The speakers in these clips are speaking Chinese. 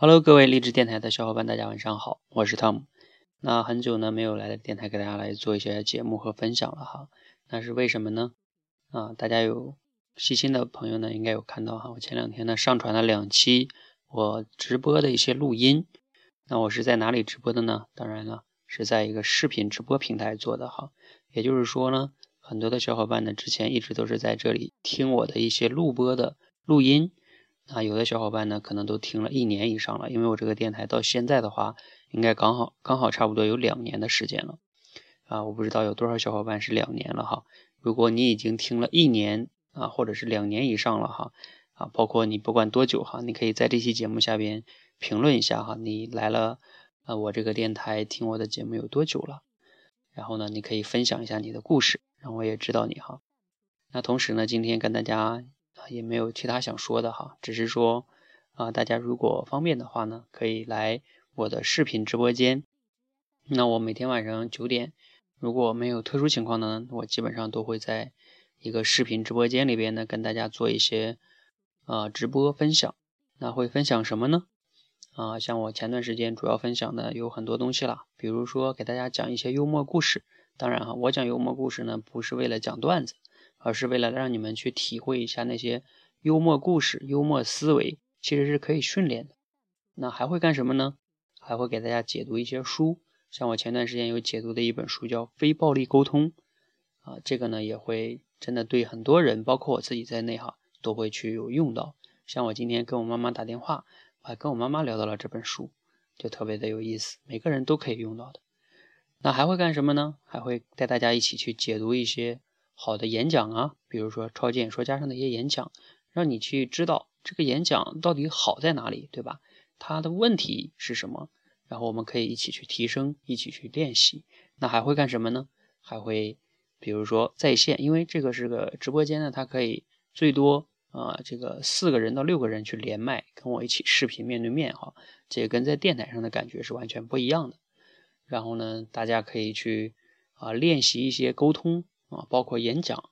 Hello，各位励志电台的小伙伴，大家晚上好，我是 Tom。那很久呢没有来的电台给大家来做一些节目和分享了哈，那是为什么呢？啊，大家有细心的朋友呢，应该有看到哈，我前两天呢上传了两期我直播的一些录音。那我是在哪里直播的呢？当然了，是在一个视频直播平台做的哈。也就是说呢，很多的小伙伴呢之前一直都是在这里听我的一些录播的录音。啊，有的小伙伴呢，可能都听了一年以上了，因为我这个电台到现在的话，应该刚好刚好差不多有两年的时间了。啊，我不知道有多少小伙伴是两年了哈。如果你已经听了一年啊，或者是两年以上了哈，啊，包括你不管多久哈，你可以在这期节目下边评论一下哈，你来了啊，我这个电台听我的节目有多久了？然后呢，你可以分享一下你的故事，让我也知道你哈。那同时呢，今天跟大家。也没有其他想说的哈，只是说啊，大家如果方便的话呢，可以来我的视频直播间。那我每天晚上九点，如果没有特殊情况呢，我基本上都会在一个视频直播间里边呢，跟大家做一些啊直播分享。那会分享什么呢？啊，像我前段时间主要分享的有很多东西啦，比如说给大家讲一些幽默故事。当然哈，我讲幽默故事呢，不是为了讲段子。而是为了让你们去体会一下那些幽默故事、幽默思维，其实是可以训练的。那还会干什么呢？还会给大家解读一些书，像我前段时间有解读的一本书叫《非暴力沟通》啊，这个呢也会真的对很多人，包括我自己在内哈，都会去有用到。像我今天跟我妈妈打电话，我还跟我妈妈聊到了这本书，就特别的有意思，每个人都可以用到的。那还会干什么呢？还会带大家一起去解读一些。好的演讲啊，比如说超级演说家上的一些演讲，让你去知道这个演讲到底好在哪里，对吧？它的问题是什么？然后我们可以一起去提升，一起去练习。那还会干什么呢？还会比如说在线，因为这个是个直播间呢，它可以最多啊这个四个人到六个人去连麦，跟我一起视频面对面哈，这跟在电台上的感觉是完全不一样的。然后呢，大家可以去啊练习一些沟通。啊，包括演讲，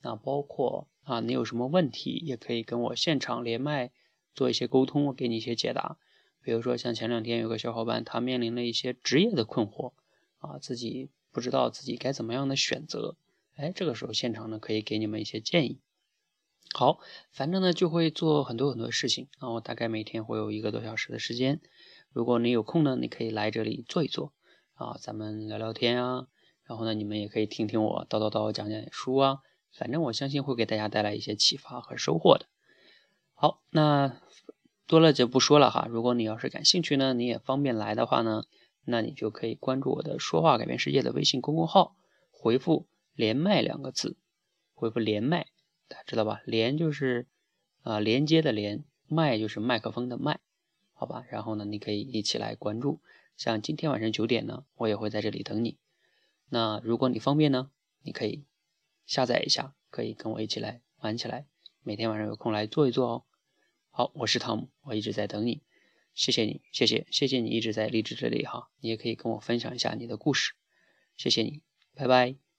那包括啊，你有什么问题也可以跟我现场连麦做一些沟通，我给你一些解答。比如说像前两天有个小伙伴，他面临了一些职业的困惑，啊，自己不知道自己该怎么样的选择，哎，这个时候现场呢可以给你们一些建议。好，反正呢就会做很多很多事情，啊，我大概每天会有一个多小时的时间，如果你有空呢，你可以来这里坐一坐，啊，咱们聊聊天啊。然后呢，你们也可以听听我叨叨叨讲讲书啊，反正我相信会给大家带来一些启发和收获的。好，那多了就不说了哈。如果你要是感兴趣呢，你也方便来的话呢，那你就可以关注我的“说话改变世界”的微信公众号，回复“连麦”两个字，回复“连麦”，大家知道吧？连就是啊连接的连，麦就是麦克风的麦，好吧？然后呢，你可以一起来关注。像今天晚上九点呢，我也会在这里等你。那如果你方便呢，你可以下载一下，可以跟我一起来玩起来。每天晚上有空来坐一坐哦。好，我是汤姆，我一直在等你。谢谢你，谢谢，谢谢你一直在励志这里哈。你也可以跟我分享一下你的故事。谢谢你，拜拜。